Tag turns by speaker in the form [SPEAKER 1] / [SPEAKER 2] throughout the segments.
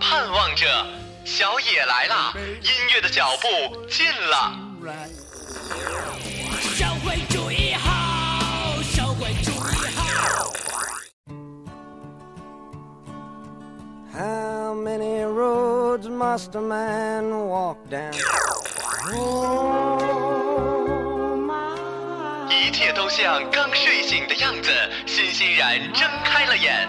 [SPEAKER 1] 盼望着，小野来了，音乐的脚步近了。
[SPEAKER 2] 社会主义好，社会主义好。
[SPEAKER 3] How many roads must a man walk down? Oh.
[SPEAKER 1] 一切都像刚睡醒的样子，欣欣然睁开了眼，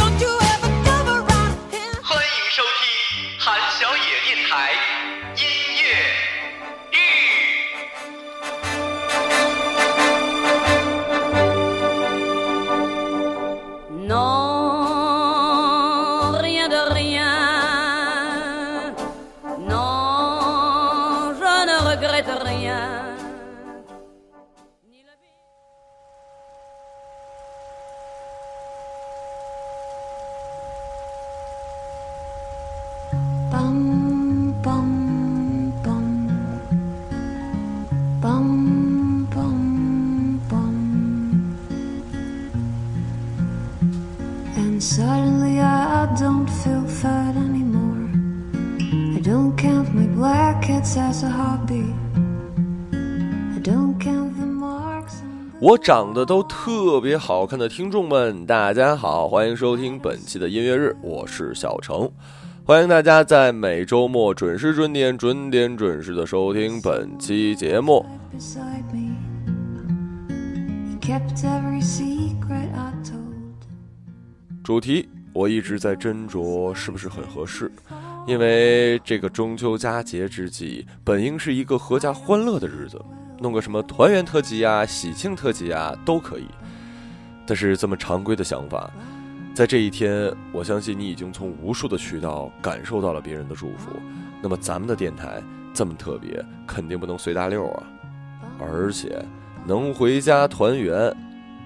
[SPEAKER 4] time.
[SPEAKER 5] 我长得都特别好看的听众们，大家好，欢迎收听本期的音乐日，我是小程，欢迎大家在每周末准时准点、准点准时的收听本期节目。主题我一直在斟酌是不是很合适，因为这个中秋佳节之际，本应是一个阖家欢乐的日子，弄个什么团圆特辑啊、喜庆特辑啊都可以。但是这么常规的想法，在这一天，我相信你已经从无数的渠道感受到了别人的祝福。那么咱们的电台这么特别，肯定不能随大溜啊！而且能回家团圆，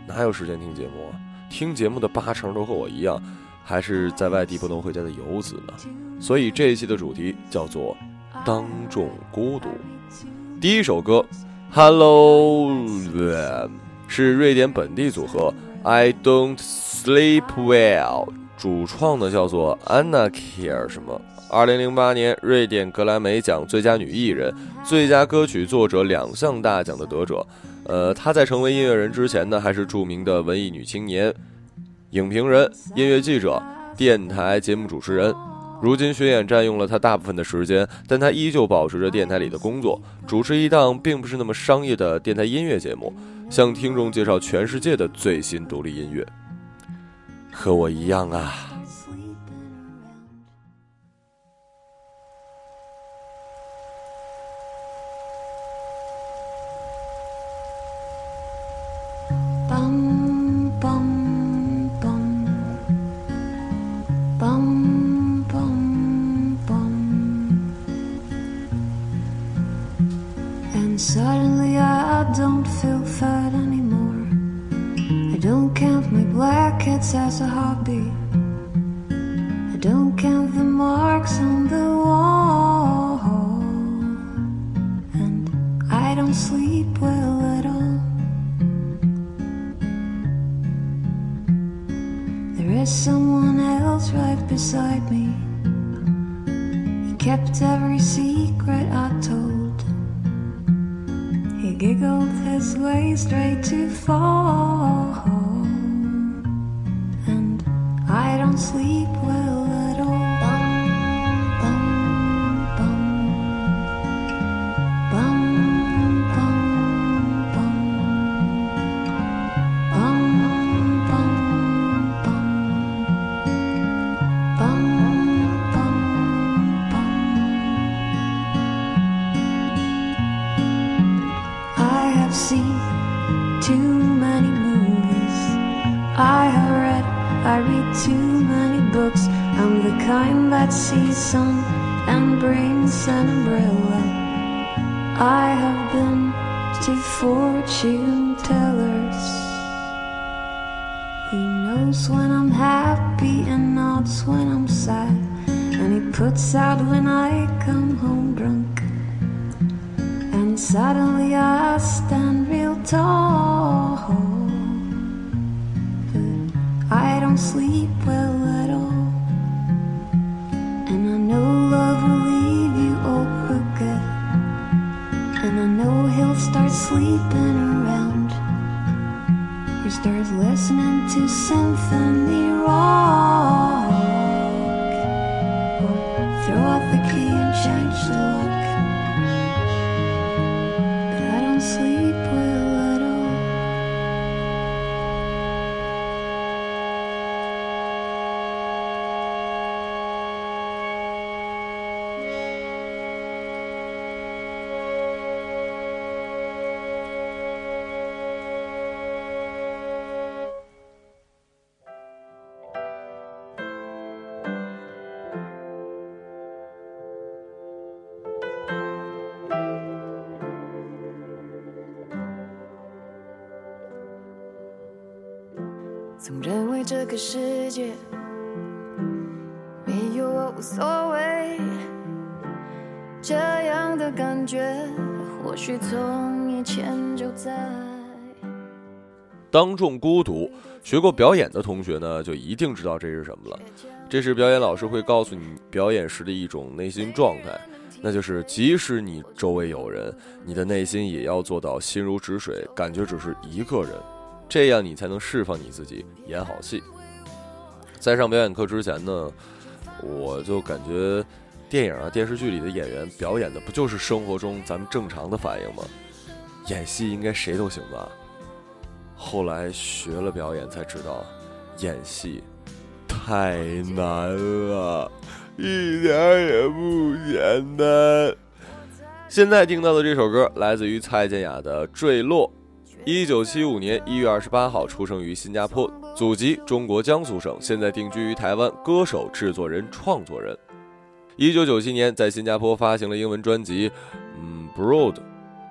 [SPEAKER 5] 哪有时间听节目啊？听节目的八成都和我一样，还是在外地不能回家的游子呢。所以这一期的主题叫做“当众孤独”。第一首歌，Hello，是瑞典本地组合 I Don't Sleep Well，主创呢叫做 Anna Kier 什么。二零零八年瑞典格莱美奖最佳女艺人、最佳歌曲作者两项大奖的得者。呃，她在成为音乐人之前呢，还是著名的文艺女青年、影评人、音乐记者、电台节目主持人。如今巡演占用了他大部分的时间，但他依旧保持着电台里的工作，主持一档并不是那么商业的电台音乐节目，向听众介绍全世界的最新独立音乐。和我一样啊。
[SPEAKER 4] Sun and brings an umbrella. I have been to fortune tellers. He knows when I'm happy and nods when I'm sad. and he puts out when I come home drunk. And suddenly I stand real tall. But I don't sleep
[SPEAKER 6] 总认为这个世界没有我无所谓，这样的感觉或许从以前就在。
[SPEAKER 5] 当众孤独，学过表演的同学呢，就一定知道这是什么了。这是表演老师会告诉你表演时的一种内心状态，那就是即使你周围有人，你的内心也要做到心如止水，感觉只是一个人，这样你才能释放你自己，演好戏。在上表演课之前呢，我就感觉电影啊、电视剧里的演员表演的不就是生活中咱们正常的反应吗？演戏应该谁都行吧？后来学了表演才知道，演戏太难了，一点也不简单。现在听到的这首歌来自于蔡健雅的《坠落》。一九七五年一月二十八号出生于新加坡，祖籍中国江苏省，现在定居于台湾，歌手、制作人、创作人。一九九七年在新加坡发行了英文专辑《嗯 Broad》。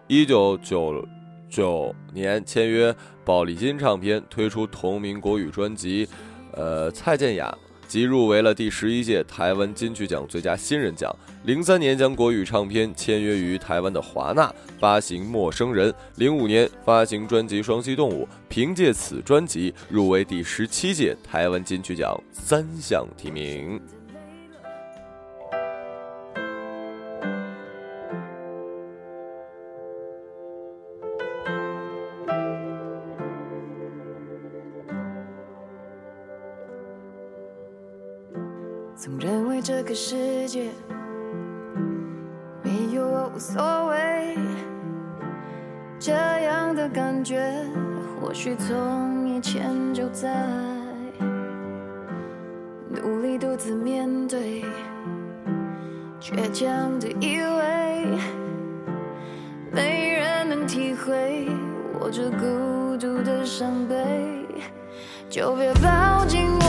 [SPEAKER 5] 一九九九年签约宝丽金唱片，推出同名国语专辑，呃，蔡健雅，即入围了第十一届台湾金曲奖最佳新人奖。零三年将国语唱片签约于台湾的华纳，发行《陌生人》。零五年发行专辑《双栖动物》，凭借此专辑入围第十七届台湾金曲奖三项提名。
[SPEAKER 6] 总认为这个世界没有我无所谓，这样的感觉或许从以前就在。努力独自面对，倔强的以为没人能体会我这孤独的伤悲，就别抱紧我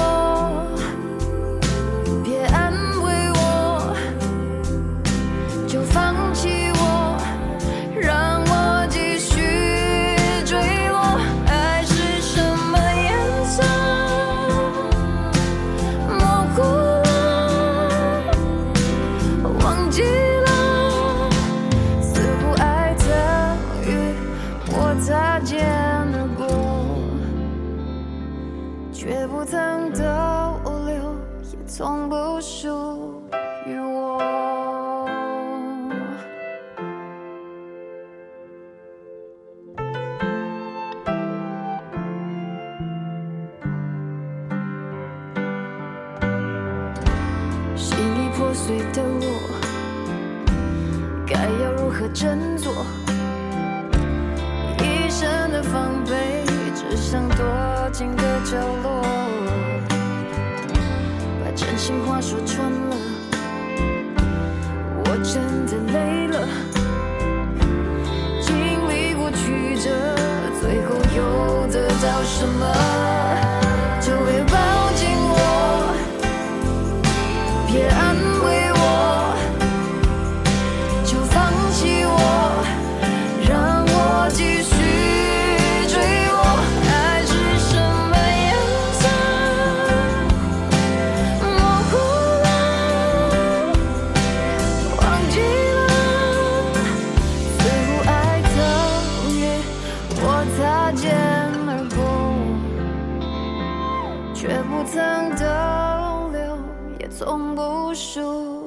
[SPEAKER 6] 醉的我，该要如何振作？一身的防备，只想躲进个角落，把真心话说穿了，我真的累了。经历过曲折，最后又得到什么？从不属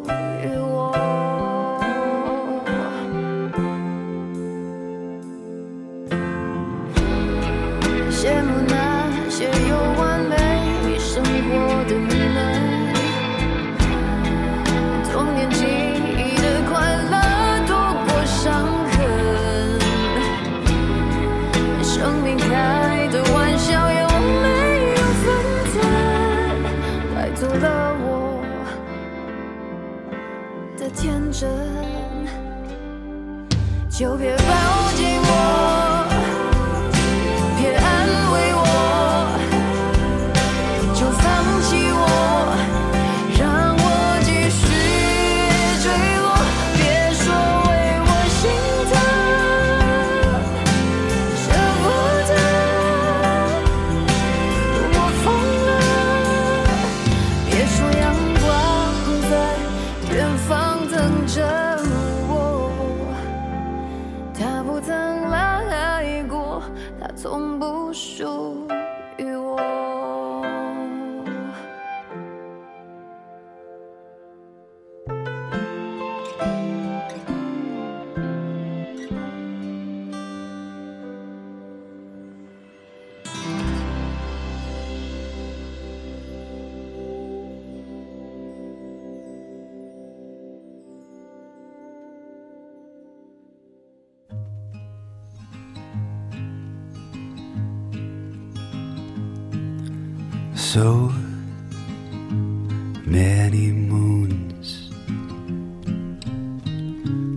[SPEAKER 7] So many moons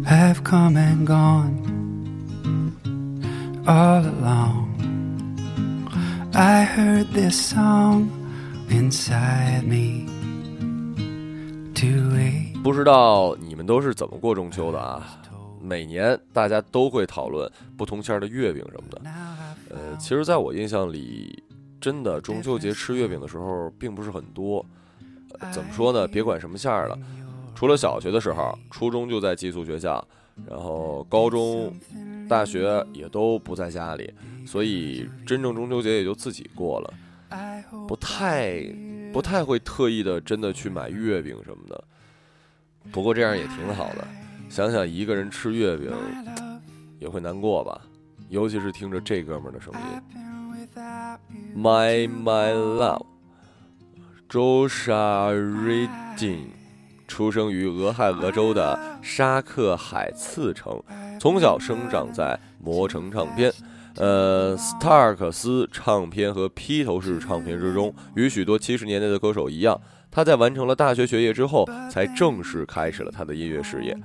[SPEAKER 7] have come and gone all along. I heard this song inside me to wait.
[SPEAKER 5] 不知道你们都是怎么过中秋的啊？每年大家都会讨论不同馅儿的月饼什么的。呃，其实在我印象里，真的中秋节吃月饼的时候并不是很多。呃怎么说呢？别管什么馅儿了，除了小学的时候，初中就在寄宿学校，然后高中、大学也都不在家里，所以真正中秋节也就自己过了，不太不太会特意的真的去买月饼什么的。不过这样也挺好的，想想一个人吃月饼也会难过吧，尤其是听着这哥们儿的声音。My my love，周沙瑞金，出生于俄亥俄州的沙克海茨城，从小生长在魔城唱片。呃，斯塔尔克斯唱片和披头士唱片之中，与许多七十年代的歌手一样，他在完成了大学学业之后，才正式开始了他的音乐事业。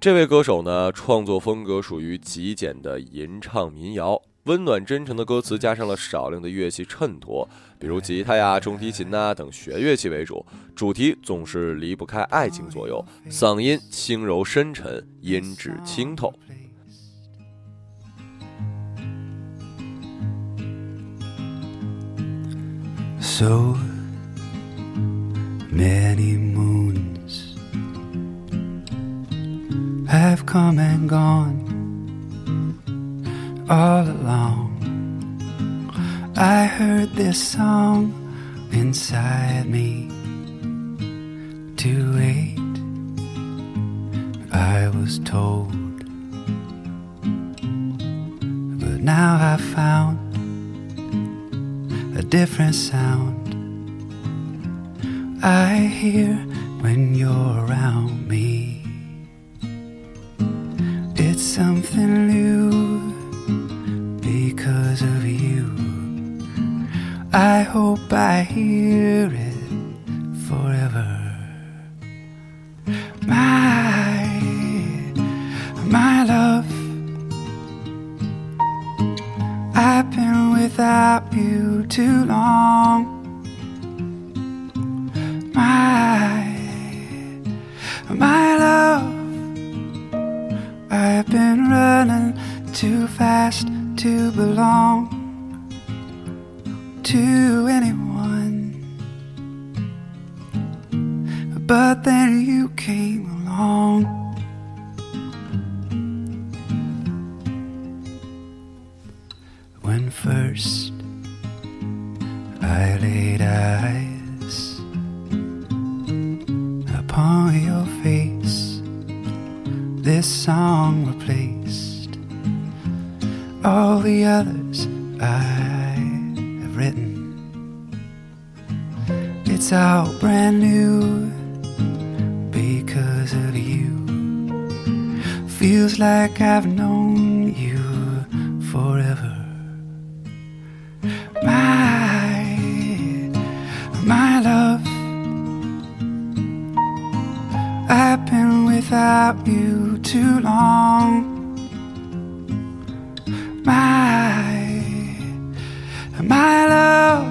[SPEAKER 5] 这位歌手呢，创作风格属于极简的吟唱民谣，温暖真诚的歌词加上了少量的乐器衬托，比如吉他呀、中提琴呐、等弦乐器为主，主题总是离不开爱情左右，嗓音轻柔深沉，音质清透。
[SPEAKER 7] So many moons have come and gone all along. I heard this song inside me to wait. I was told, but now I found a different sound I hear when you're around me. It's something new hope I hear it forever. My, my love. I've been without you too long. My, my love. I've been running too fast to belong to anyone. But then you came along. Like I've known you forever. My, my love. I've been without you too long. My, my love.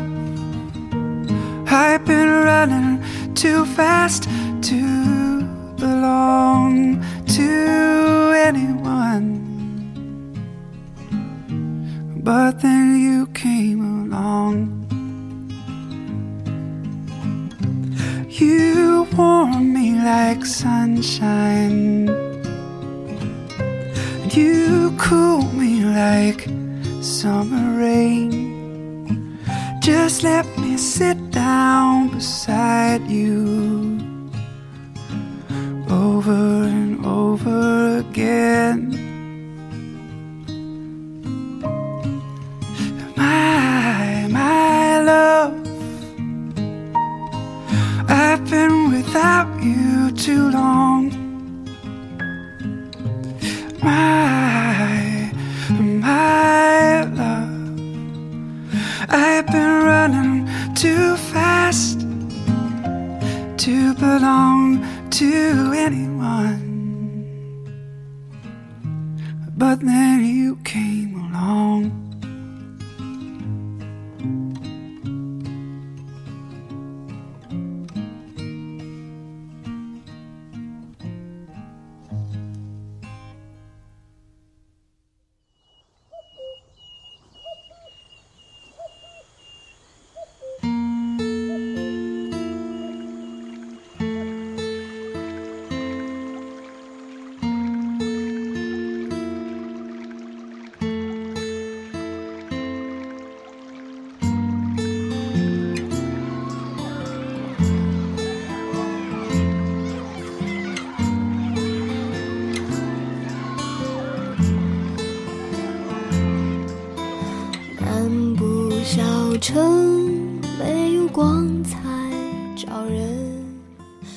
[SPEAKER 7] I've been running too fast to belong anyone. But then you came along. You warm me like sunshine. You cool me like summer rain. Just let me sit down beside you over and over again. My, my love, I've been without you too long. My, my love, I've been running too fast to belong to anyone. But then you came along.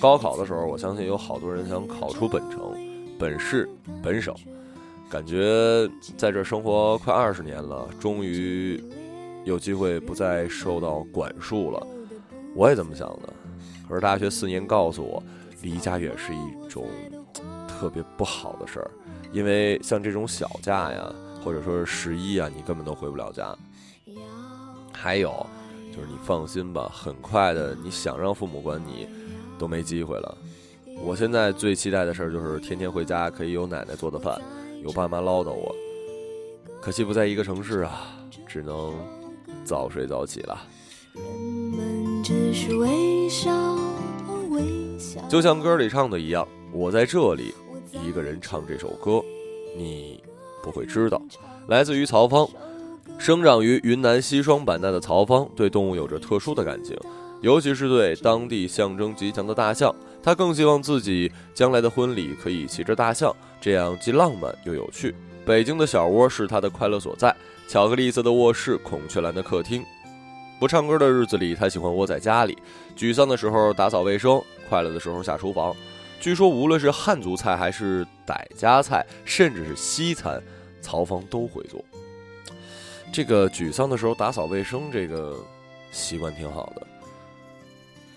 [SPEAKER 5] 高考的时候，我相信有好多人想考出本城、本市、本省，感觉在这生活快二十年了，终于有机会不再受到管束了。我也这么想的。可是大学四年告诉我，离家远是一种特别不好的事儿，因为像这种小假呀，或者说是十一啊，你根本都回不了家。还有就是你放心吧，很快的，你想让父母管你，都没机会了。我现在最期待的事儿就是天天回家，可以有奶奶做的饭，有爸妈唠叨我。可惜不在一个城市啊，只能早睡早起了。就像歌里唱的一样，我在这里一个人唱这首歌，你不会知道。来自于曹芳，生长于云南西双版纳的曹芳对动物有着特殊的感情，尤其是对当地象征吉祥的大象。他更希望自己将来的婚礼可以骑着大象，这样既浪漫又有趣。北京的小窝是他的快乐所在，巧克力色的卧室，孔雀蓝的客厅。不唱歌的日子里，他喜欢窝在家里；沮丧的时候打扫卫生，快乐的时候下厨房。据说，无论是汉族菜还是傣家菜，甚至是西餐，曹芳都会做。这个沮丧的时候打扫卫生，这个习惯挺好的。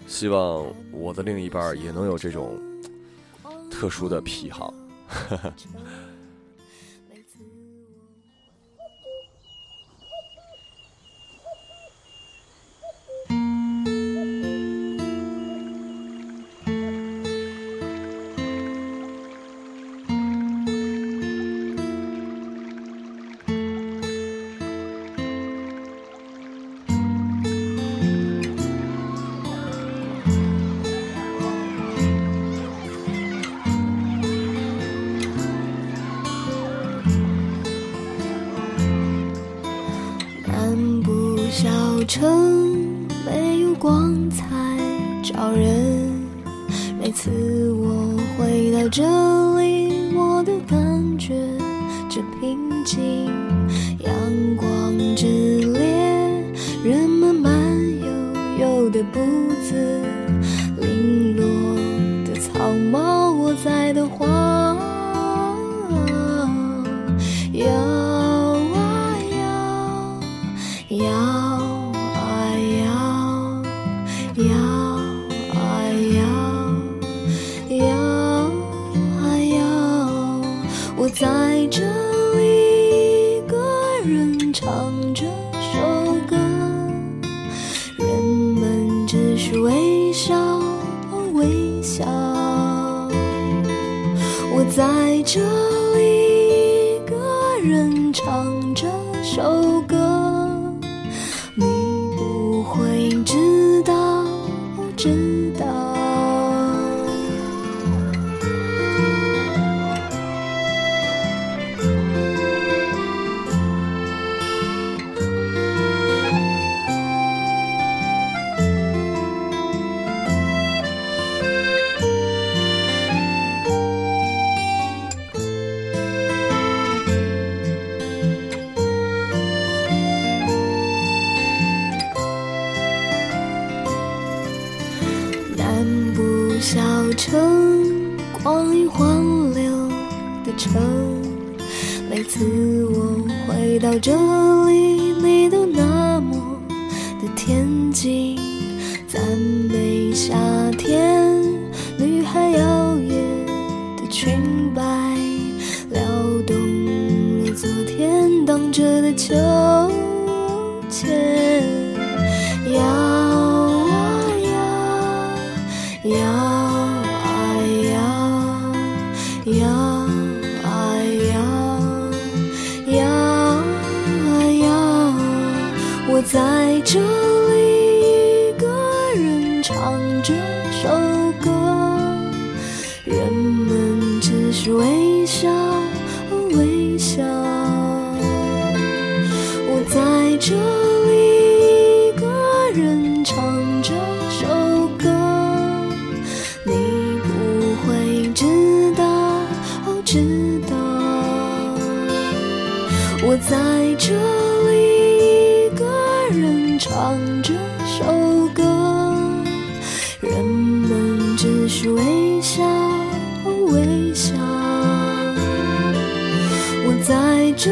[SPEAKER 5] 希望我的另一半也能有这种特殊的癖好。
[SPEAKER 8] 光阴荒流的城。每次我回到这里，你都那么的恬静，赞美夏天，女孩摇曳的裙摆，撩动了昨天荡着的秋在唱这首歌，人们只是微笑，微笑。我在这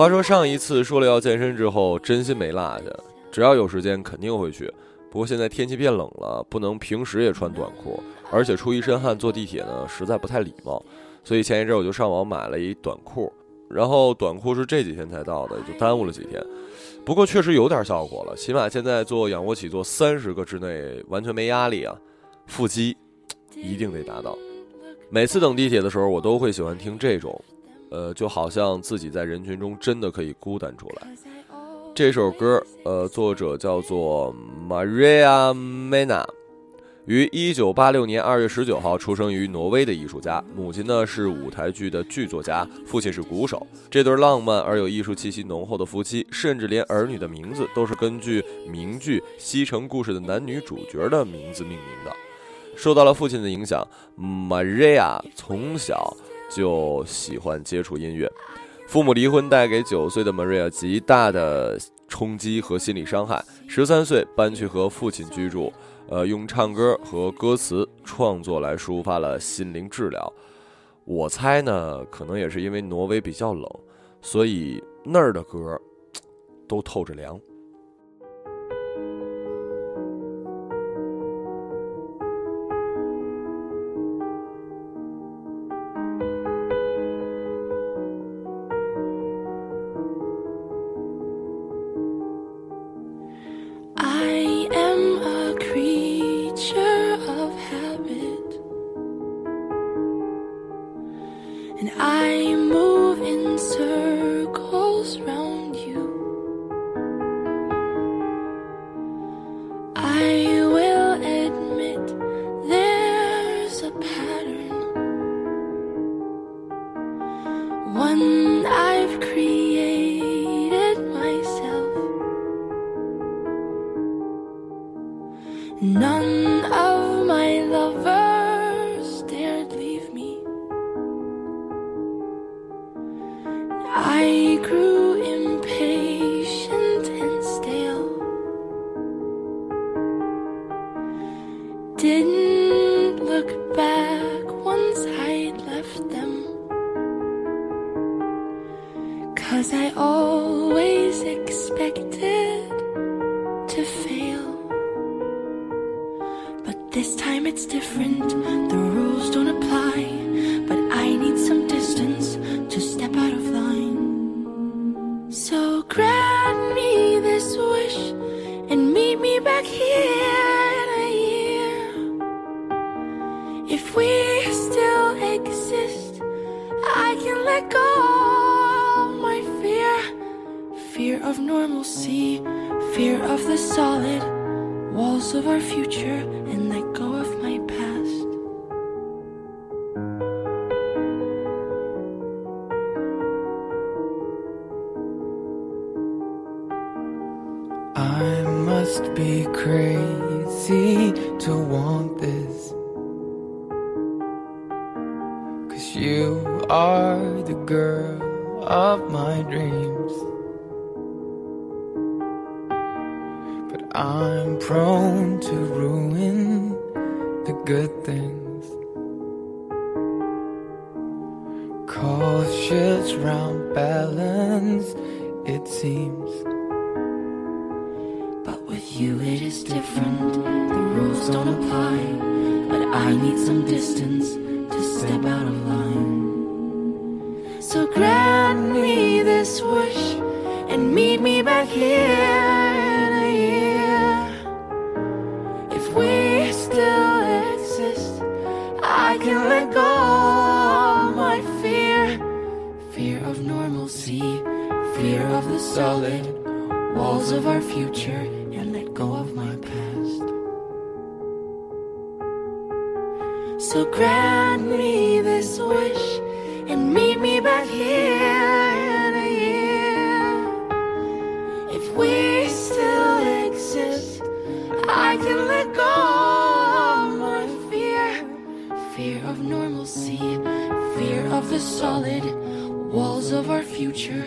[SPEAKER 5] 话说上一次说了要健身之后，真心没落下，只要有时间肯定会去。不过现在天气变冷了，不能平时也穿短裤，而且出一身汗坐地铁呢，实在不太礼貌。所以前一阵我就上网买了一短裤，然后短裤是这几天才到的，也就耽误了几天。不过确实有点效果了，起码现在做仰卧起坐三十个之内完全没压力啊，腹肌一定得达到。每次等地铁的时候，我都会喜欢听这种，呃，就好像自己在人群中真的可以孤单出来。这首歌，呃，作者叫做 Maria Mena，于一九八六年二月十九号出生于挪威的艺术家，母亲呢是舞台剧的剧作家，父亲是鼓手。这对浪漫而有艺术气息浓厚的夫妻，甚至连儿女的名字都是根据名剧《西城故事》的男女主角的名字命名的。受到了父亲的影响，Maria 从小就喜欢接触音乐。父母离婚带给九岁的 Maria 极大的冲击和心理伤害。十三岁搬去和父亲居住。呃，用唱歌和歌词创作来抒发了心灵治疗。我猜呢，可能也是因为挪威比较冷，所以那儿的歌都透着凉。
[SPEAKER 7] of normalcy, fear of the
[SPEAKER 9] solid walls of our future, and let go. Of the solid walls of our future and let go of my past. So grant me this wish and meet me back here in a year. If we still exist, I can let go of my fear. Fear of normalcy, fear of the solid walls of our future.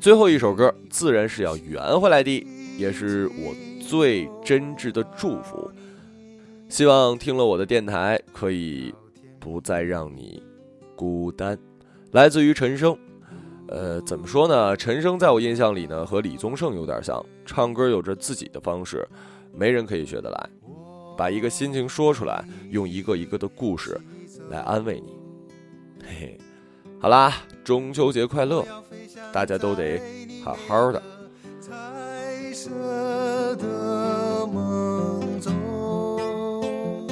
[SPEAKER 5] 最后一首歌自然是要圆回来的，也是我最真挚的祝福。希望听了我的电台，可以不再让你孤单。来自于陈升。呃，怎么说呢？陈升在我印象里呢，和李宗盛有点像，唱歌有着自己的方式，没人可以学得来。把一个心情说出来，用一个一个的故事来安慰你。嘿嘿，好啦，中秋节快乐，大家都得好好的。
[SPEAKER 10] 彩色的梦中，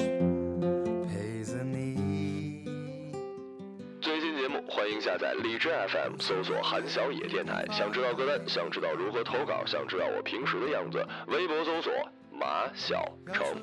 [SPEAKER 10] 陪着你。
[SPEAKER 5] 最新节目欢迎下载荔枝 FM，搜索韩小野电台。想知道歌单，想知道如何投稿，想知道我平时的样子，微博搜索马小成。